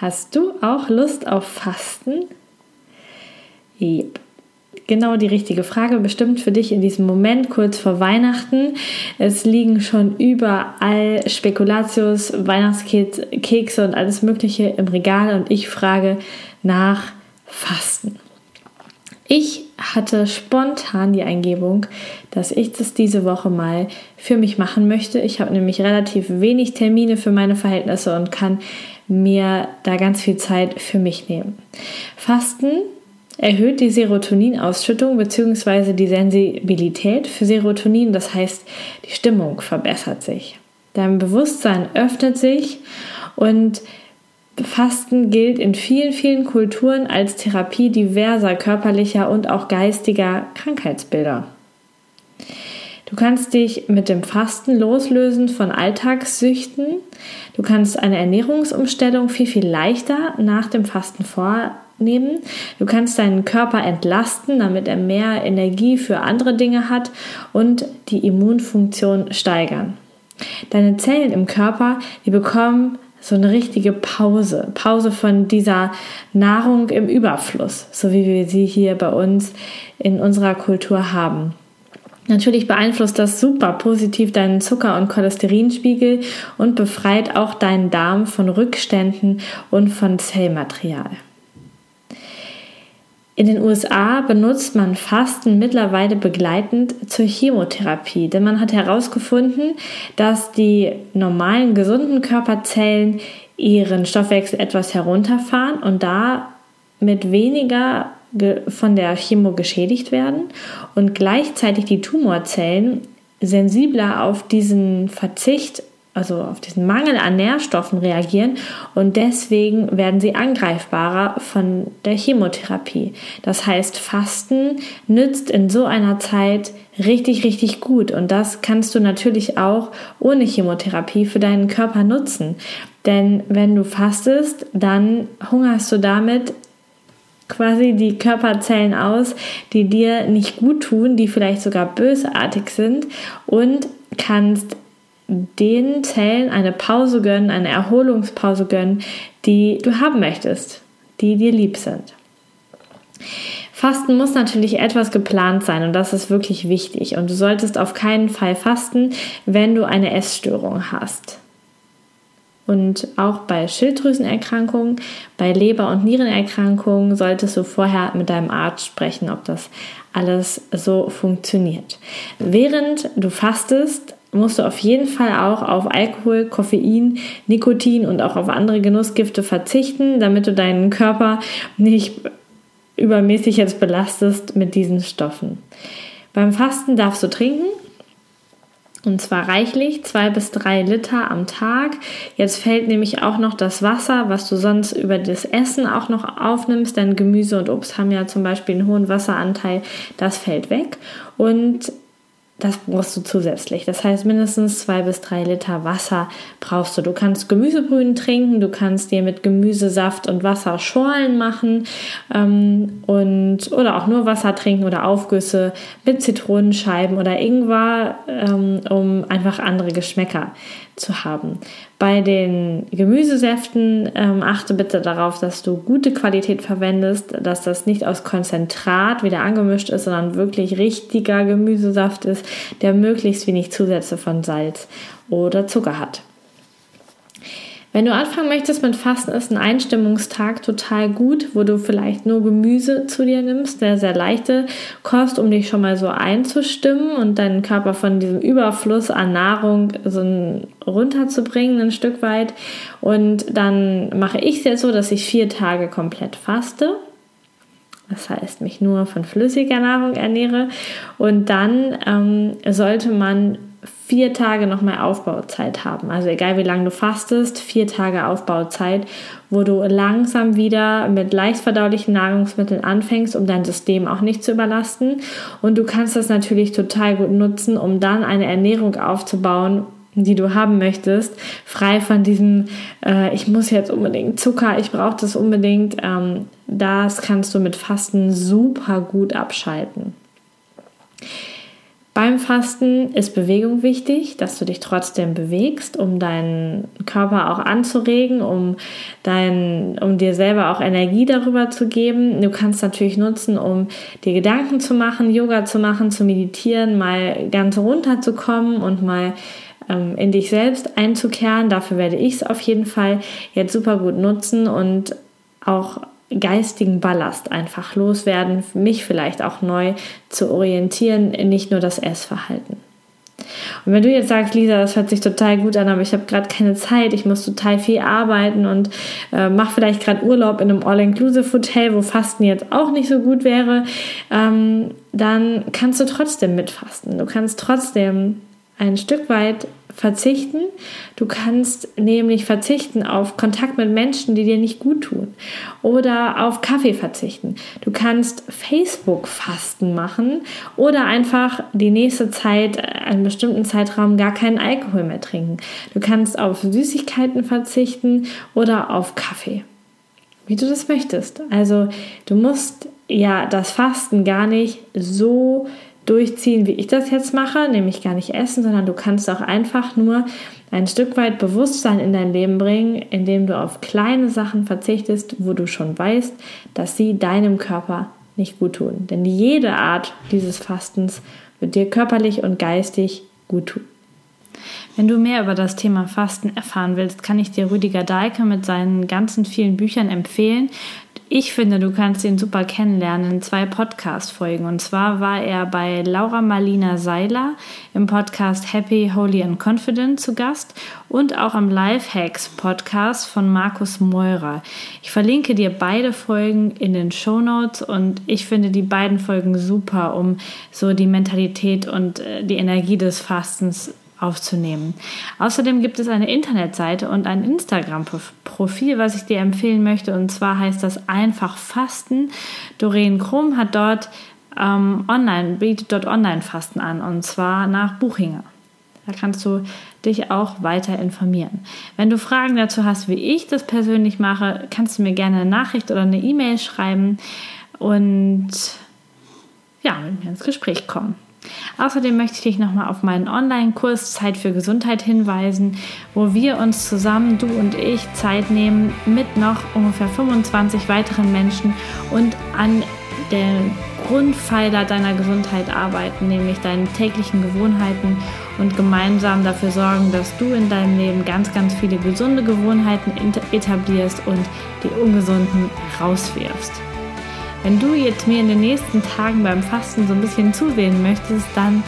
Hast du auch Lust auf Fasten? Yep. Genau die richtige Frage, bestimmt für dich in diesem Moment kurz vor Weihnachten. Es liegen schon überall Spekulatius, Weihnachtskekse und alles Mögliche im Regal und ich frage nach Fasten. Ich hatte spontan die Eingebung, dass ich das diese Woche mal für mich machen möchte. Ich habe nämlich relativ wenig Termine für meine Verhältnisse und kann mir da ganz viel Zeit für mich nehmen. Fasten erhöht die Serotoninausschüttung bzw. die Sensibilität für Serotonin, das heißt, die Stimmung verbessert sich. Dein Bewusstsein öffnet sich und Fasten gilt in vielen, vielen Kulturen als Therapie diverser körperlicher und auch geistiger Krankheitsbilder. Du kannst dich mit dem Fasten loslösen von Alltagssüchten. Du kannst eine Ernährungsumstellung viel, viel leichter nach dem Fasten vornehmen. Du kannst deinen Körper entlasten, damit er mehr Energie für andere Dinge hat und die Immunfunktion steigern. Deine Zellen im Körper, die bekommen so eine richtige Pause, Pause von dieser Nahrung im Überfluss, so wie wir sie hier bei uns in unserer Kultur haben. Natürlich beeinflusst das super positiv deinen Zucker- und Cholesterinspiegel und befreit auch deinen Darm von Rückständen und von Zellmaterial. In den USA benutzt man Fasten mittlerweile begleitend zur Chemotherapie, denn man hat herausgefunden, dass die normalen gesunden Körperzellen ihren Stoffwechsel etwas herunterfahren und da mit weniger von der Chemo geschädigt werden und gleichzeitig die Tumorzellen sensibler auf diesen Verzicht also auf diesen Mangel an Nährstoffen reagieren und deswegen werden sie angreifbarer von der Chemotherapie. Das heißt, Fasten nützt in so einer Zeit richtig, richtig gut und das kannst du natürlich auch ohne Chemotherapie für deinen Körper nutzen. Denn wenn du fastest, dann hungerst du damit quasi die Körperzellen aus, die dir nicht gut tun, die vielleicht sogar bösartig sind und kannst den Zellen eine Pause gönnen, eine Erholungspause gönnen, die du haben möchtest, die dir lieb sind. Fasten muss natürlich etwas geplant sein und das ist wirklich wichtig. Und du solltest auf keinen Fall fasten, wenn du eine Essstörung hast. Und auch bei Schilddrüsenerkrankungen, bei Leber- und Nierenerkrankungen solltest du vorher mit deinem Arzt sprechen, ob das alles so funktioniert. Während du fastest, musst du auf jeden Fall auch auf Alkohol, Koffein, Nikotin und auch auf andere Genussgifte verzichten, damit du deinen Körper nicht übermäßig jetzt belastest mit diesen Stoffen. Beim Fasten darfst du trinken. Und zwar reichlich, zwei bis drei Liter am Tag. Jetzt fällt nämlich auch noch das Wasser, was du sonst über das Essen auch noch aufnimmst, denn Gemüse und Obst haben ja zum Beispiel einen hohen Wasseranteil, das fällt weg. Und das brauchst du zusätzlich. Das heißt, mindestens zwei bis drei Liter Wasser brauchst du. Du kannst Gemüsebrühen trinken, du kannst dir mit Gemüsesaft und Wasser Schorlen machen ähm, und oder auch nur Wasser trinken oder Aufgüsse mit Zitronenscheiben oder Ingwer, ähm, um einfach andere Geschmäcker zu haben. Bei den Gemüsesäften ähm, achte bitte darauf, dass du gute Qualität verwendest, dass das nicht aus Konzentrat wieder angemischt ist, sondern wirklich richtiger Gemüsesaft ist, der möglichst wenig Zusätze von Salz oder Zucker hat. Wenn du anfangen möchtest mit Fasten, ist ein Einstimmungstag total gut, wo du vielleicht nur Gemüse zu dir nimmst, der sehr leichte Kost, um dich schon mal so einzustimmen und deinen Körper von diesem Überfluss an Nahrung so runterzubringen, ein Stück weit. Und dann mache ich es jetzt so, dass ich vier Tage komplett faste. Das heißt, mich nur von flüssiger Nahrung ernähre. Und dann ähm, sollte man vier Tage nochmal Aufbauzeit haben. Also egal wie lange du fastest, vier Tage Aufbauzeit, wo du langsam wieder mit leicht verdaulichen Nahrungsmitteln anfängst, um dein System auch nicht zu überlasten. Und du kannst das natürlich total gut nutzen, um dann eine Ernährung aufzubauen, die du haben möchtest, frei von diesem, äh, ich muss jetzt unbedingt Zucker, ich brauche das unbedingt. Ähm, das kannst du mit Fasten super gut abschalten. Beim Fasten ist Bewegung wichtig, dass du dich trotzdem bewegst, um deinen Körper auch anzuregen, um, dein, um dir selber auch Energie darüber zu geben. Du kannst natürlich nutzen, um dir Gedanken zu machen, Yoga zu machen, zu meditieren, mal ganz runterzukommen und mal ähm, in dich selbst einzukehren. Dafür werde ich es auf jeden Fall jetzt super gut nutzen und auch geistigen Ballast einfach loswerden, mich vielleicht auch neu zu orientieren, nicht nur das Essverhalten. Und wenn du jetzt sagst, Lisa, das hört sich total gut an, aber ich habe gerade keine Zeit, ich muss total viel arbeiten und äh, mache vielleicht gerade Urlaub in einem All-Inclusive-Hotel, wo Fasten jetzt auch nicht so gut wäre, ähm, dann kannst du trotzdem mitfasten. Du kannst trotzdem ein Stück weit verzichten. Du kannst nämlich verzichten auf Kontakt mit Menschen, die dir nicht gut tun. Oder auf Kaffee verzichten. Du kannst Facebook-Fasten machen oder einfach die nächste Zeit, äh, einen bestimmten Zeitraum, gar keinen Alkohol mehr trinken. Du kannst auf Süßigkeiten verzichten oder auf Kaffee. Wie du das möchtest. Also du musst ja das Fasten gar nicht so durchziehen, wie ich das jetzt mache, nämlich gar nicht essen, sondern du kannst auch einfach nur ein Stück weit Bewusstsein in dein Leben bringen, indem du auf kleine Sachen verzichtest, wo du schon weißt, dass sie deinem Körper nicht gut tun. Denn jede Art dieses Fastens wird dir körperlich und geistig gut tun. Wenn du mehr über das Thema Fasten erfahren willst, kann ich dir Rüdiger Dahlke mit seinen ganzen vielen Büchern empfehlen. Ich finde, du kannst ihn super kennenlernen in zwei Podcast-Folgen. Und zwar war er bei Laura Marlina Seiler im Podcast Happy, Holy and Confident zu Gast und auch am Lifehacks Podcast von Markus Meurer. Ich verlinke dir beide Folgen in den Show Notes und ich finde die beiden Folgen super, um so die Mentalität und äh, die Energie des Fastens aufzunehmen. Außerdem gibt es eine Internetseite und ein Instagram-Profil, was ich dir empfehlen möchte. Und zwar heißt das einfach Fasten. Doreen Krumm hat dort ähm, online, bietet dort Online-Fasten an und zwar nach Buchinger. Da kannst du dich auch weiter informieren. Wenn du Fragen dazu hast, wie ich das persönlich mache, kannst du mir gerne eine Nachricht oder eine E-Mail schreiben und ja, mit mir ins Gespräch kommen. Außerdem möchte ich dich nochmal auf meinen Online-Kurs Zeit für Gesundheit hinweisen, wo wir uns zusammen, du und ich, Zeit nehmen mit noch ungefähr 25 weiteren Menschen und an den Grundpfeiler deiner Gesundheit arbeiten, nämlich deinen täglichen Gewohnheiten und gemeinsam dafür sorgen, dass du in deinem Leben ganz, ganz viele gesunde Gewohnheiten etablierst und die ungesunden rauswirfst. Wenn du jetzt mir in den nächsten Tagen beim Fasten so ein bisschen zusehen möchtest, dann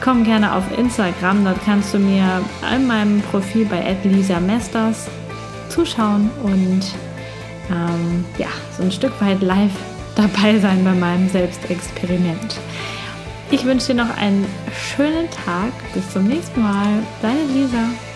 komm gerne auf Instagram. Dort kannst du mir in meinem Profil bei Lisa Mesters zuschauen und ähm, ja, so ein Stück weit live dabei sein bei meinem Selbstexperiment. Ich wünsche dir noch einen schönen Tag. Bis zum nächsten Mal. Deine Lisa.